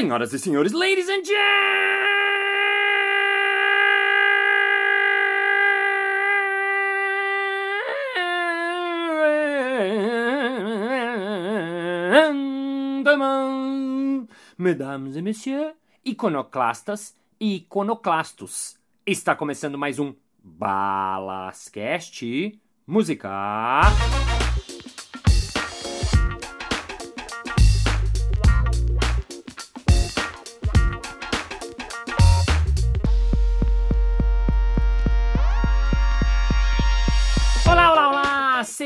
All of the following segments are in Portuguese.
Senhoras e senhores, ladies and gentlemen, mesdames et messieurs, iconoclastas e iconoclastos. Está começando mais um Balascast Música.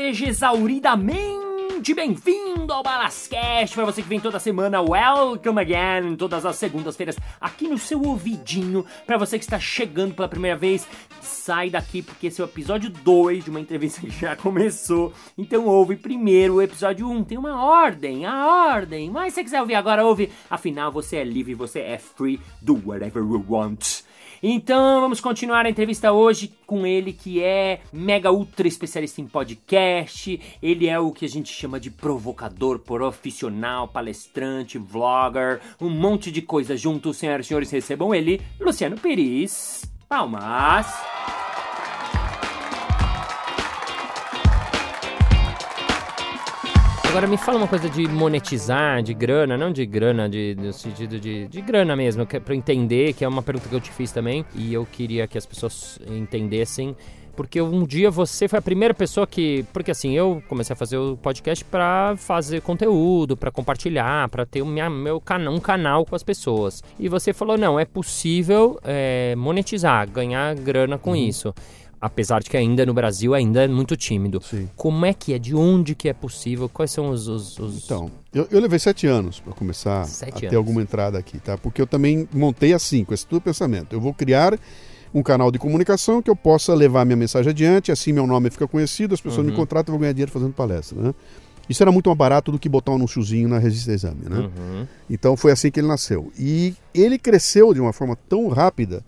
Seja exauridamente bem-vindo ao Balascast. Para você que vem toda semana, welcome again, todas as segundas-feiras, aqui no seu ouvidinho. Para você que está chegando pela primeira vez, sai daqui porque esse é o episódio 2 de uma entrevista que já começou. Então ouve primeiro o episódio 1, um. tem uma ordem, a ordem. Mas se você quiser ouvir agora, ouve. Afinal, você é livre, você é free, do whatever you want. Então vamos continuar a entrevista hoje com ele que é mega ultra especialista em podcast. Ele é o que a gente chama de provocador profissional, palestrante, vlogger, um monte de coisa junto. Senhoras e senhores, recebam ele, Luciano Pires. Palmas. Agora me fala uma coisa de monetizar, de grana, não de grana, de, no sentido de, de grana mesmo, que é pra eu entender, que é uma pergunta que eu te fiz também, e eu queria que as pessoas entendessem porque um dia você foi a primeira pessoa que, porque assim, eu comecei a fazer o podcast para fazer conteúdo, para compartilhar, para ter o minha, meu canal, um canal com as pessoas. E você falou não, é possível é, monetizar, ganhar grana com uhum. isso apesar de que ainda no Brasil ainda é muito tímido. Sim. Como é que é? De onde que é possível? Quais são os... os, os... Então, eu, eu, levei sete anos para começar sete a ter anos. alguma entrada aqui, tá? Porque eu também montei assim, com esse tudo pensamento. Eu vou criar um canal de comunicação que eu possa levar minha mensagem adiante, assim meu nome fica conhecido, as pessoas uhum. me contratam e vão ganhar dinheiro fazendo palestra, né? Isso era muito mais barato do que botar um anúnciozinho na Resista Exame, né? Uhum. Então foi assim que ele nasceu. E ele cresceu de uma forma tão rápida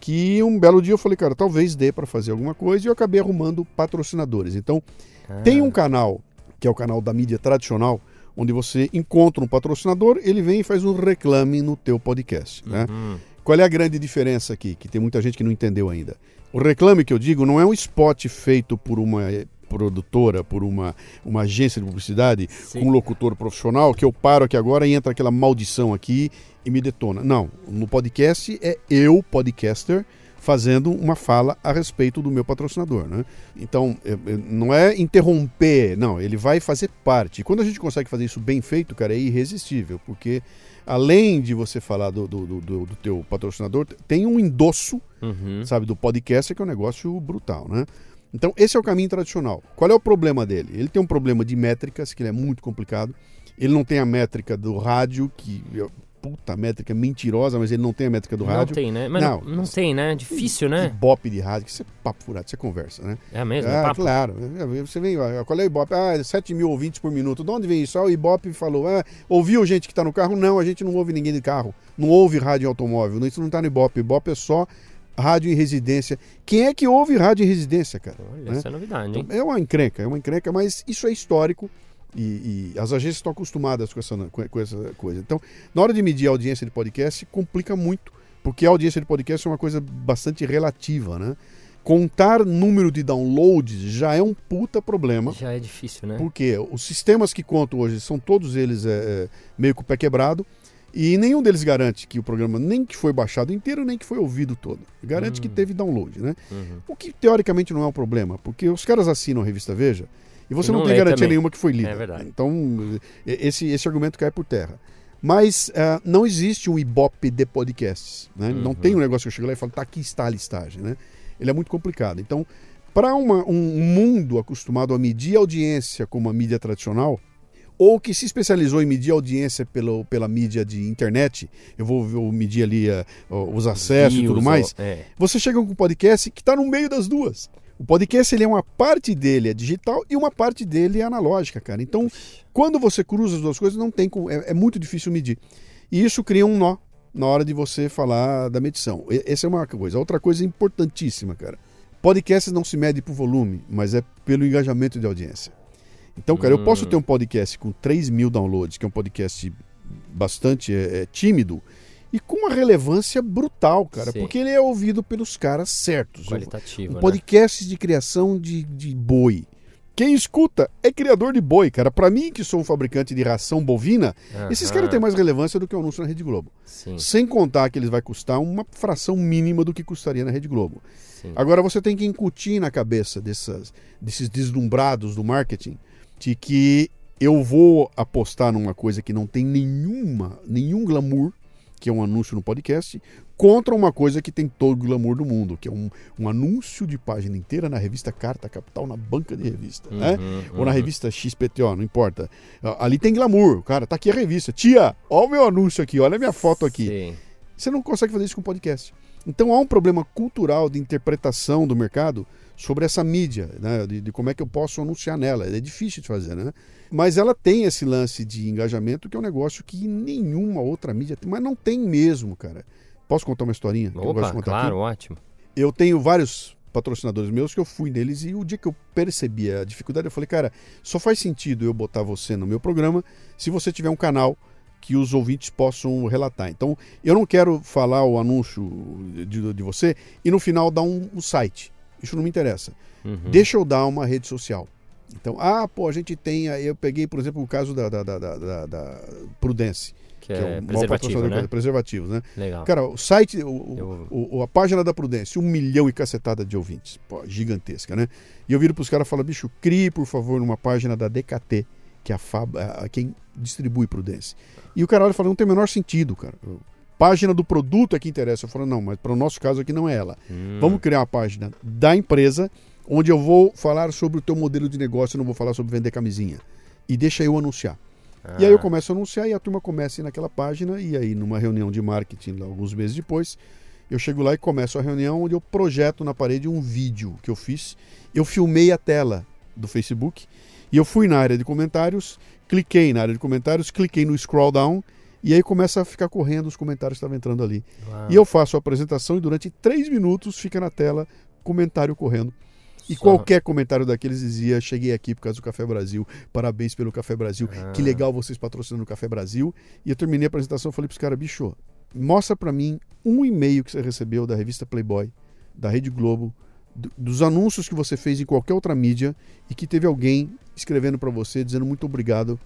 que um belo dia eu falei, cara, talvez dê para fazer alguma coisa e eu acabei arrumando patrocinadores. Então, ah. tem um canal, que é o canal da mídia tradicional, onde você encontra um patrocinador, ele vem e faz um reclame no teu podcast, né? Uhum. Qual é a grande diferença aqui, que tem muita gente que não entendeu ainda? O reclame que eu digo não é um spot feito por uma produtora, por uma, uma agência de publicidade, Sim. com um locutor profissional, que eu paro aqui agora e entra aquela maldição aqui e me detona. Não, no podcast é eu, podcaster, fazendo uma fala a respeito do meu patrocinador, né? Então, é, é, não é interromper, não, ele vai fazer parte. E quando a gente consegue fazer isso bem feito, cara, é irresistível, porque além de você falar do, do, do, do teu patrocinador, tem um endosso, uhum. sabe, do podcast, que é um negócio brutal, né? Então, esse é o caminho tradicional. Qual é o problema dele? Ele tem um problema de métricas, que ele é muito complicado. Ele não tem a métrica do rádio, que puta métrica mentirosa, mas ele não tem a métrica do não rádio. Não tem, né? Mas não, não, não tem, né? Difícil, né? Ibope de rádio, que isso é papo furado, você conversa, né? É mesmo? É, é claro. Você vem, qual é o Ibope? Ah, 7 mil ouvintes por minuto. De onde vem isso? Ah, o Ibope falou, ah, ouviu gente que está no carro? Não, a gente não ouve ninguém de carro. Não ouve rádio automóvel. Isso não está no Ibope. Ibope é só rádio em residência. Quem é que ouve rádio em residência, cara? Olha, né? essa é novidade, hein? Então, é uma encrenca, é uma encrenca, mas isso é histórico. E, e, as agências estão acostumadas com essa, com essa coisa. Então, na hora de medir a audiência de podcast, complica muito, porque a audiência de podcast é uma coisa bastante relativa, né? Contar número de downloads já é um puta problema. Já é difícil, né? Porque os sistemas que contam hoje são todos eles é, é, meio com o pé quebrado. E nenhum deles garante que o programa nem que foi baixado inteiro, nem que foi ouvido todo. Garante que hum. teve download, né? Uhum. O que teoricamente não é um problema, porque os caras assinam a revista Veja e você não, não tem garantia também. nenhuma que foi lida. É verdade. Então, esse, esse argumento cai por terra. Mas uh, não existe um Ibope de podcasts. Né? Uhum. Não tem um negócio que eu chego lá e falo, tá, aqui está a listagem. Né? Ele é muito complicado. Então, para um mundo acostumado a medir audiência como a mídia tradicional, ou que se especializou em medir audiência pelo, pela mídia de internet, eu vou, medir ali uh, os acessos e tudo mais, é. você chega com um podcast que está no meio das duas. O podcast ele é uma parte dele é digital e uma parte dele é analógica, cara. Então, quando você cruza as duas coisas, não tem é, é muito difícil medir. E isso cria um nó na hora de você falar da medição. Essa é uma coisa. Outra coisa importantíssima, cara. Podcast não se mede por volume, mas é pelo engajamento de audiência. Então, cara, hum. eu posso hum. ter um podcast com 3 mil downloads, que é um podcast bastante é, é, tímido e com uma relevância brutal, cara, Sim. porque ele é ouvido pelos caras certos. Qualitativo, um, um podcast né? de criação de, de boi. Quem escuta é criador de boi, cara. Para mim, que sou um fabricante de ração bovina, uhum. esses caras têm mais relevância do que o anúncio na Rede Globo. Sim. Sem contar que eles vai custar uma fração mínima do que custaria na Rede Globo. Sim. Agora você tem que incutir na cabeça dessas, desses deslumbrados do marketing de que eu vou apostar numa coisa que não tem nenhuma, nenhum glamour, que é um anúncio no podcast, contra uma coisa que tem todo o glamour do mundo, que é um, um anúncio de página inteira na revista Carta Capital, na banca de revista, né? uhum, né? Uhum. Ou na revista XPTO, não importa. Ali tem glamour, cara, tá aqui a revista. Tia, olha o meu anúncio aqui, olha a minha foto aqui. Sim. Você não consegue fazer isso com podcast. Então há um problema cultural de interpretação do mercado sobre essa mídia, né? de, de como é que eu posso anunciar nela. É difícil de fazer, né? Mas ela tem esse lance de engajamento que é um negócio que nenhuma outra mídia tem, mas não tem mesmo, cara. Posso contar uma historinha? Opa, claro, aqui? ótimo. Eu tenho vários patrocinadores meus que eu fui neles e o dia que eu percebi a dificuldade, eu falei, cara, só faz sentido eu botar você no meu programa se você tiver um canal que os ouvintes possam relatar. Então, eu não quero falar o anúncio de, de você e no final dar um, um site. Isso não me interessa. Uhum. Deixa eu dar uma rede social. Então, ah, pô, a gente tem. Eu peguei, por exemplo, o caso da, da, da, da, da Prudence. Que, que é, é preservativo, né? preservativos, né? Legal. Cara, o site, o, eu... o, a página da Prudência, um milhão e cacetada de ouvintes. Pô, gigantesca, né? E eu viro pros caras e falo, bicho, crie, por favor, uma página da DKT, que é a, Fab, a, quem distribui Prudência. E o cara olha e fala, não tem o menor sentido, cara. Página do produto é que interessa. Eu falo, não, mas para o nosso caso aqui não é ela. Hum. Vamos criar uma página da empresa onde eu vou falar sobre o teu modelo de negócio, eu não vou falar sobre vender camisinha. E deixa eu anunciar. Ah. E aí eu começo a anunciar e a turma começa a ir naquela página, e aí numa reunião de marketing, alguns meses depois, eu chego lá e começo a reunião onde eu projeto na parede um vídeo que eu fiz. Eu filmei a tela do Facebook e eu fui na área de comentários, cliquei na área de comentários, cliquei no scroll down e aí começa a ficar correndo os comentários que estavam entrando ali. Uau. E eu faço a apresentação e durante três minutos fica na tela comentário correndo. E Só... qualquer comentário daqueles dizia: Cheguei aqui por causa do Café Brasil, parabéns pelo Café Brasil, ah. que legal vocês patrocinando o Café Brasil. E eu terminei a apresentação e falei para os caras: bicho, mostra para mim um e-mail que você recebeu da revista Playboy, da Rede Globo, do, dos anúncios que você fez em qualquer outra mídia e que teve alguém escrevendo para você dizendo muito obrigado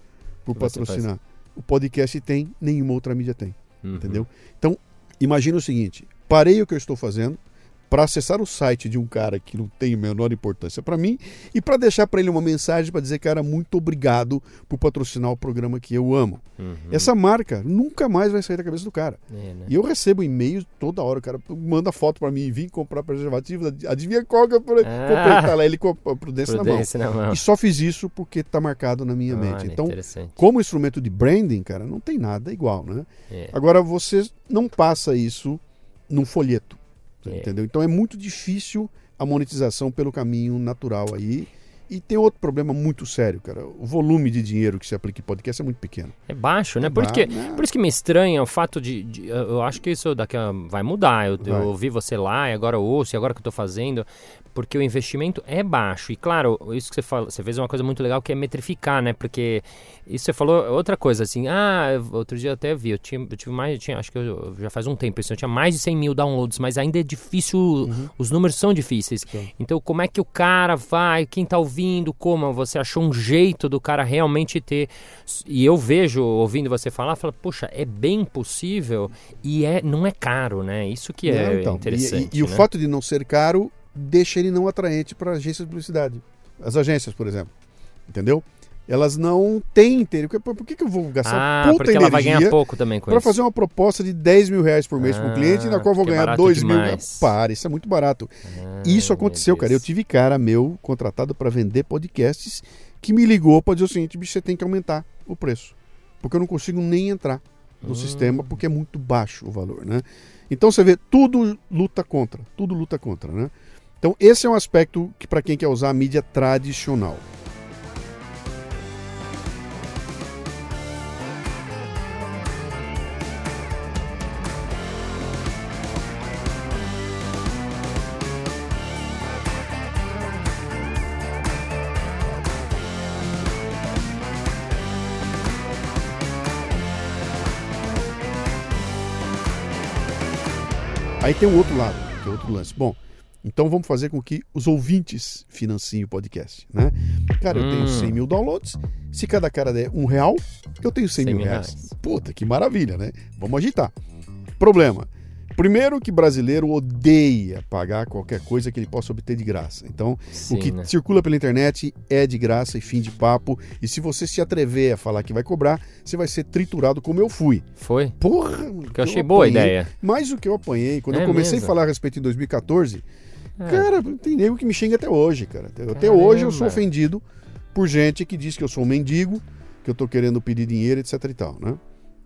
por patrocinar. O podcast tem, nenhuma outra mídia tem. Uhum. Entendeu? Então, imagina o seguinte: parei o que eu estou fazendo, para acessar o site de um cara que não tem a menor importância para mim e para deixar para ele uma mensagem para dizer, cara, muito obrigado por patrocinar o programa que eu amo. Uhum. Essa marca nunca mais vai sair da cabeça do cara. É, né? E eu recebo e-mails toda hora, o cara manda foto para mim, vim comprar preservativo, adivinha qual que eu comprei? Ah, tá lá ele com a prudência, prudência na, mão. na, mão. E só fiz isso porque está marcado na minha mente. Então, como instrumento de branding, cara, não tem nada igual, né? É. Agora, você não passa isso num folheto. É. Entendeu? Então é muito difícil a monetização pelo caminho natural aí. E tem outro problema muito sério, cara. O volume de dinheiro que se aplica em podcast é muito pequeno. É baixo, né? É por, que, né? por isso que me estranha o fato de, de, Eu acho que isso daqui vai mudar. Eu, vai. eu ouvi você lá e agora eu ouço e agora que eu estou fazendo porque o investimento é baixo. E claro, isso que você falou, você fez uma coisa muito legal que é metrificar, né? Porque isso você falou outra coisa, assim, ah, outro dia até vi, eu, tinha, eu tive mais, eu tinha, acho que eu, já faz um tempo isso, eu tinha mais de 100 mil downloads, mas ainda é difícil, uhum. os números são difíceis. Sim. Então, como é que o cara vai, quem tá ouvindo, como? Você achou um jeito do cara realmente ter. E eu vejo, ouvindo você falar, fala, poxa, é bem possível e é, não é caro, né? Isso que é, é então, interessante. E, e, e né? o fato de não ser caro deixa ele não atraente para agências de publicidade. As agências, por exemplo. Entendeu? Elas não têm interesse. Por, por que, que eu vou gastar ah, puta porque ela vai ganhar pouco também com Para fazer uma proposta de 10 mil reais por mês ah, para um cliente, na qual eu vou é ganhar 2 mil. Para, isso é muito barato. Ah, isso aconteceu, cara. Eu tive cara meu contratado para vender podcasts que me ligou para dizer o seguinte: bicho, você tem que aumentar o preço. Porque eu não consigo nem entrar no hum. sistema, porque é muito baixo o valor, né? Então você vê, tudo luta contra. Tudo luta contra, né? Então, esse é um aspecto que, para quem quer usar a mídia tradicional. Aí tem um outro lado, tem outro lance. Bom, então vamos fazer com que os ouvintes financiem o podcast, né? Cara, eu tenho 100 hum. mil downloads. Se cada cara der um real, eu tenho 100, 100 mil reais. reais. Puta, que maravilha, né? Vamos agitar. Problema. Primeiro que brasileiro odeia pagar qualquer coisa que ele possa obter de graça. Então, Sim, o que né? circula pela internet é de graça e fim de papo. E se você se atrever a falar que vai cobrar, você vai ser triturado como eu fui. Foi? Porra! Porque eu achei eu boa a ideia. Mais o que eu apanhei. Quando é eu comecei mesmo? a falar a respeito em 2014, é. cara, tem nego que me xinga até hoje, cara. Até Caramba. hoje eu sou ofendido por gente que diz que eu sou um mendigo, que eu tô querendo pedir dinheiro, etc e tal, né?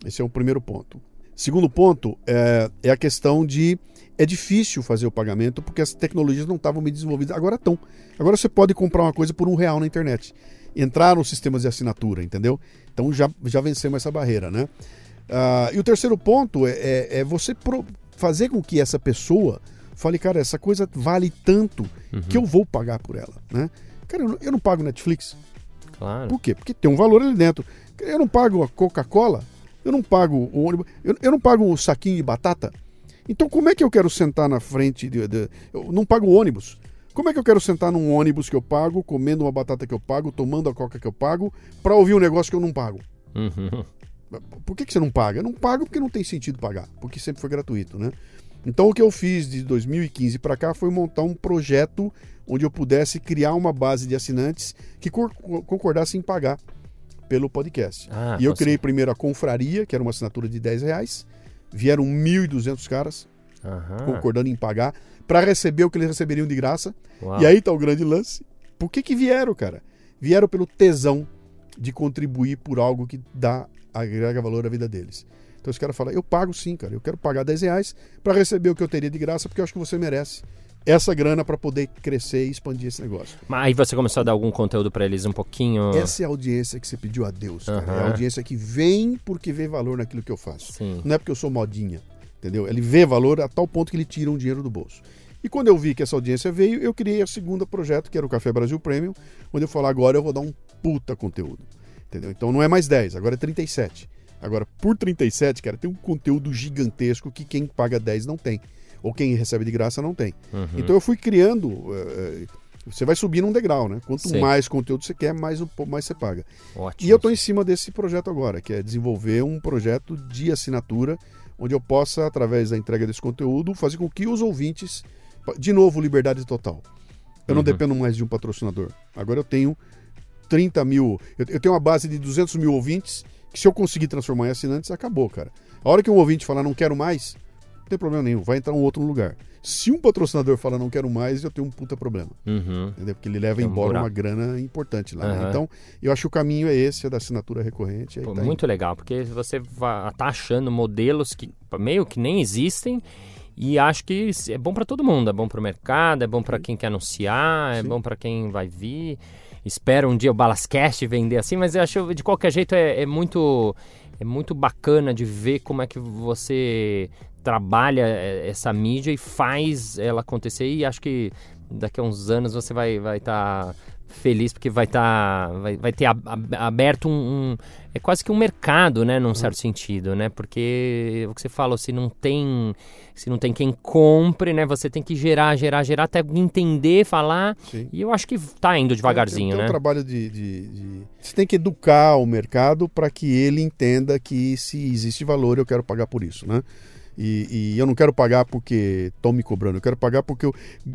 Esse é o primeiro ponto. Segundo ponto é, é, a questão de. É difícil fazer o pagamento porque as tecnologias não estavam bem desenvolvidas. Agora estão. Agora você pode comprar uma coisa por um real na internet. Entrar nos sistemas de assinatura, entendeu? Então já, já vencemos essa barreira, né? Uh, e o terceiro ponto é, é, é você pro, fazer com que essa pessoa fale, cara, essa coisa vale tanto uhum. que eu vou pagar por ela, né? Cara, eu não, eu não pago Netflix. Claro. Por quê? Porque tem um valor ali dentro. Eu não pago a Coca-Cola eu não pago o ônibus, eu, eu não pago o saquinho de batata. Então como é que eu quero sentar na frente de, de, eu não pago ônibus? Como é que eu quero sentar num ônibus que eu pago, comendo uma batata que eu pago, tomando a coca que eu pago, para ouvir um negócio que eu não pago? Uhum. Por que, que você não paga? Eu não pago porque não tem sentido pagar, porque sempre foi gratuito, né? Então o que eu fiz de 2015 para cá foi montar um projeto onde eu pudesse criar uma base de assinantes que concordassem em pagar pelo podcast. Ah, e eu criei primeiro a Confraria, que era uma assinatura de 10 reais. Vieram 1.200 caras Aham. concordando em pagar para receber o que eles receberiam de graça. Uau. E aí tá o grande lance. Por que, que vieram, cara? Vieram pelo tesão de contribuir por algo que dá, agrega valor à vida deles. Então os caras falam, eu pago sim, cara, eu quero pagar 10 reais para receber o que eu teria de graça, porque eu acho que você merece essa grana para poder crescer e expandir esse negócio. Mas aí você começou a dar algum conteúdo para eles um pouquinho? Essa é a audiência que você pediu a Deus. Uhum. É a audiência que vem porque vê valor naquilo que eu faço. Sim. Não é porque eu sou modinha, entendeu? Ele vê valor a tal ponto que ele tira um dinheiro do bolso. E quando eu vi que essa audiência veio, eu criei a segunda projeto, que era o Café Brasil Premium, onde eu falo agora eu vou dar um puta conteúdo. Entendeu? Então não é mais 10, agora é 37. Agora, por 37, cara, tem um conteúdo gigantesco que quem paga 10 não tem ou quem recebe de graça não tem. Uhum. Então eu fui criando. Uh, você vai subir num degrau, né? Quanto Sim. mais conteúdo você quer, mais, mais você paga. Ótimo. E eu estou em cima desse projeto agora, que é desenvolver um projeto de assinatura, onde eu possa, através da entrega desse conteúdo, fazer com que os ouvintes. De novo, liberdade total. Eu uhum. não dependo mais de um patrocinador. Agora eu tenho 30 mil. Eu, eu tenho uma base de 200 mil ouvintes, que se eu conseguir transformar em assinantes, acabou, cara. A hora que um ouvinte falar não quero mais, não tem problema nenhum, vai entrar um outro no lugar. Se um patrocinador fala não quero mais, eu tenho um puta problema. Uhum. Entendeu? Porque ele leva embora uma grana importante lá. Uhum. Né? Então, eu acho que o caminho é esse, é da assinatura recorrente. Pô, tá muito indo. legal, porque você vai, tá achando modelos que meio que nem existem. E acho que é bom para todo mundo, é bom para o mercado, é bom para quem quer anunciar, é Sim. bom para quem vai vir. Espero um dia o Balascast vender assim, mas eu acho de qualquer jeito é, é muito é muito bacana de ver como é que você trabalha é, essa mídia e faz ela acontecer e acho que daqui a uns anos você vai vai estar tá feliz porque vai estar tá, vai, vai ter aberto um, um, é quase que um mercado né num certo sentido né? Porque o que você falou se não tem se não tem quem compre né você tem que gerar gerar gerar até entender falar. Sim. e eu acho que está indo devagarzinho é, né um trabalho de, de, de, você tem que educar o mercado para que ele entenda que se existe valor eu quero pagar por isso né e, e, eu não quero pagar porque estão me cobrando, eu quero pagar porque eu.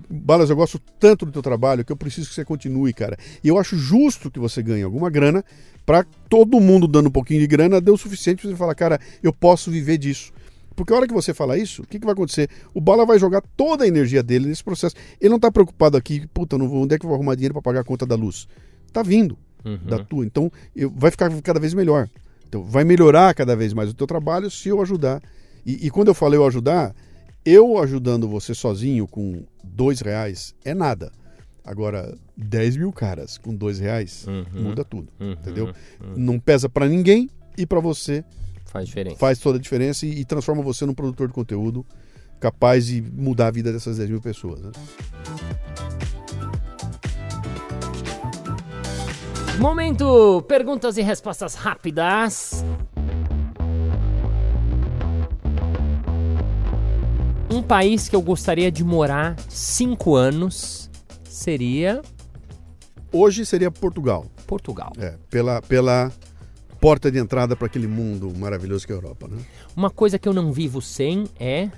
Balas, eu gosto tanto do teu trabalho que eu preciso que você continue, cara. E eu acho justo que você ganhe alguma grana para todo mundo dando um pouquinho de grana dê o suficiente para você falar, cara, eu posso viver disso. Porque a hora que você fala isso, o que, que vai acontecer? O Bala vai jogar toda a energia dele nesse processo. Ele não está preocupado aqui, puta, não vou, onde é que eu vou arrumar dinheiro para pagar a conta da luz? Tá vindo uhum. da tua. Então, eu, vai ficar cada vez melhor. Então, vai melhorar cada vez mais o teu trabalho se eu ajudar e, e, quando eu falei eu ajudar, eu ajudando você sozinho com dois reais é nada. Agora, 10 mil caras com dois reais uhum, muda tudo, uhum, entendeu? Uhum. Não pesa para ninguém e para você faz diferença. Faz toda a diferença e, e, transforma você num produtor de conteúdo capaz de mudar a vida dessas 10 mil pessoas. Né? Momento perguntas e respostas rápidas. Um país que eu gostaria de morar cinco anos seria. Hoje seria Portugal. Portugal. É, pela, pela porta de entrada para aquele mundo maravilhoso que é a Europa, né? Uma coisa que eu não vivo sem é.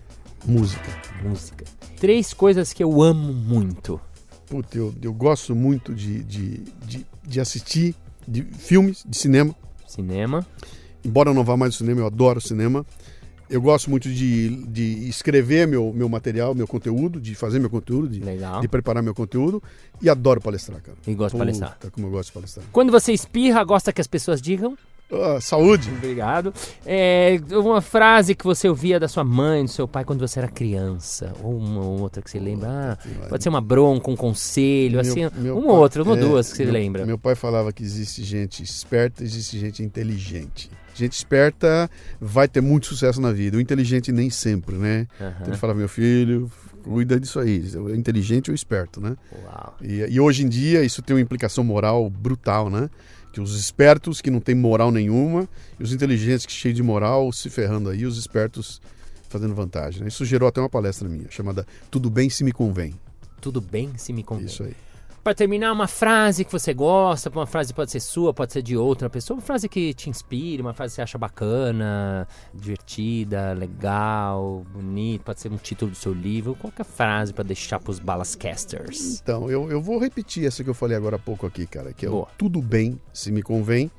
Música. Música. Três coisas que eu amo muito. Puta, eu, eu gosto muito de, de, de, de assistir de filmes, de cinema. Cinema. Embora eu não vá mais ao cinema, eu adoro cinema. Eu gosto muito de, de escrever meu, meu material, meu conteúdo, de fazer meu conteúdo, de, de preparar meu conteúdo. E adoro palestrar, cara. E gosto de palestrar. como eu gosto de palestrar. Quando você espirra, gosta que as pessoas digam? Uh, saúde. Obrigado. É, uma frase que você ouvia da sua mãe, do seu pai quando você era criança, ou uma outra que você lembra. Ah, pode ser uma bronca, um conselho, meu, assim, meu uma pai, outra, uma ou é, duas que você meu, lembra. Meu pai falava que existe gente esperta, existe gente inteligente. Gente esperta vai ter muito sucesso na vida. O inteligente nem sempre, né? Uhum. Então ele fala, meu filho, cuida disso aí. É inteligente ou esperto, né? E, e hoje em dia isso tem uma implicação moral brutal, né? que os espertos que não têm moral nenhuma e os inteligentes que cheios de moral se ferrando aí, os espertos fazendo vantagem. Né? Isso gerou até uma palestra minha chamada Tudo bem se me convém. Tudo bem se me convém. Isso aí. Para terminar, uma frase que você gosta, uma frase pode ser sua, pode ser de outra pessoa, uma frase que te inspire, uma frase que você acha bacana, divertida, legal, bonita, pode ser um título do seu livro, qualquer frase para deixar para os balascasters. Então, eu, eu vou repetir essa que eu falei agora há pouco aqui, cara, que é Boa. o tudo bem se me convém,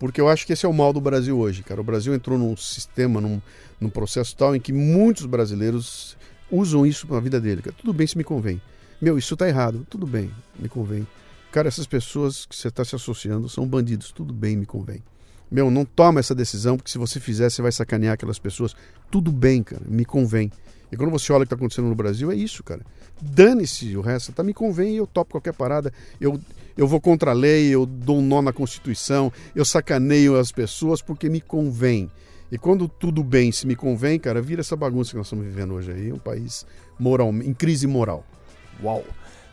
porque eu acho que esse é o mal do Brasil hoje, cara. O Brasil entrou num sistema, num, num processo tal em que muitos brasileiros usam isso para a vida dele. Cara. Tudo bem se me convém. Meu, isso tá errado. Tudo bem, me convém. Cara, essas pessoas que você está se associando são bandidos. Tudo bem, me convém. Meu, não toma essa decisão, porque se você fizer, você vai sacanear aquelas pessoas. Tudo bem, cara, me convém. E quando você olha o que está acontecendo no Brasil, é isso, cara. Dane-se o resto, tá? Me convém eu topo qualquer parada. Eu, eu vou contra a lei, eu dou um nó na Constituição, eu sacaneio as pessoas porque me convém. E quando tudo bem se me convém, cara, vira essa bagunça que nós estamos vivendo hoje aí, um país moral, em crise moral. Uau!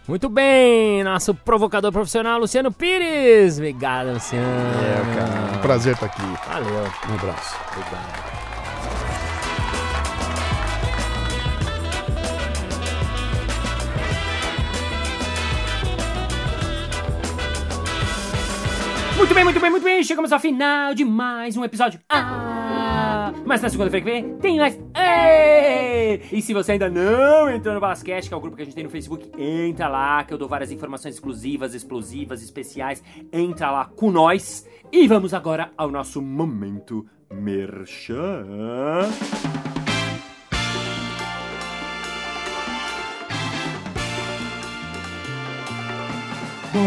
Muito bem, nosso provocador profissional, Luciano Pires. Obrigado, Luciano. É, cara. Um prazer estar aqui. Valeu. Um abraço. Obrigado. Muito bem, muito bem, muito bem. Chegamos ao final de mais um episódio. Ah! Mas na segunda-feira que vem tem mais. Ei! E se você ainda não entrou no Basquete, que é o grupo que a gente tem no Facebook, entra lá, que eu dou várias informações exclusivas, explosivas, especiais. Entra lá com nós. E vamos agora ao nosso momento merchan.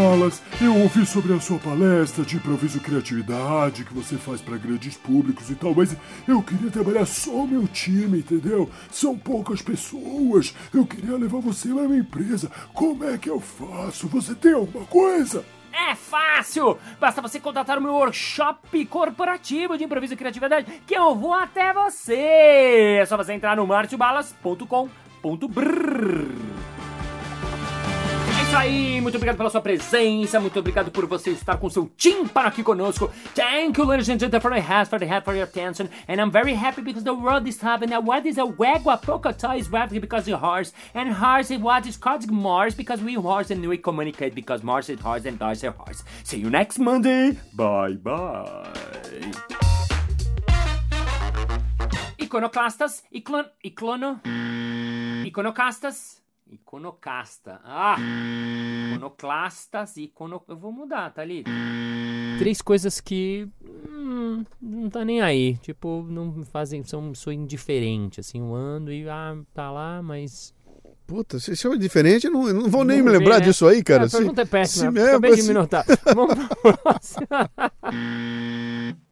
Balas, eu ouvi sobre a sua palestra de improviso e criatividade que você faz para grandes públicos e tal, mas eu queria trabalhar só meu time, entendeu? São poucas pessoas. Eu queria levar você para minha empresa. Como é que eu faço? Você tem alguma coisa? É fácil! Basta você contratar o meu workshop corporativo de improviso e criatividade que eu vou até você! É só você entrar no martiobalas.com.br isso aí, muito obrigado pela sua presença, muito obrigado por você estar com seu para aqui conosco. Thank you, ladies and gentlemen, for help, for the for your attention. And I'm very happy because the world is happening. What is a wagwa polka is rapid because the horse, and horse is what is called Mars because we horse and we communicate because Mars is horse and horse is horse. See you next Monday. Bye bye. Iconoclastas, iclon, iclono. Iconocasta. Ah! Iconoclastas, icono... Eu vou mudar, tá ali. Três coisas que hum, não tá nem aí. Tipo, não fazem. São, sou indiferente, assim. Eu ando e ah, tá lá, mas. Puta, se isso é diferente, eu não, eu não vou nem me lembrar né? disso aí, cara. É, a pergunta se, é péssima. Se, Acabei é, de me notar. Vamos pra próxima.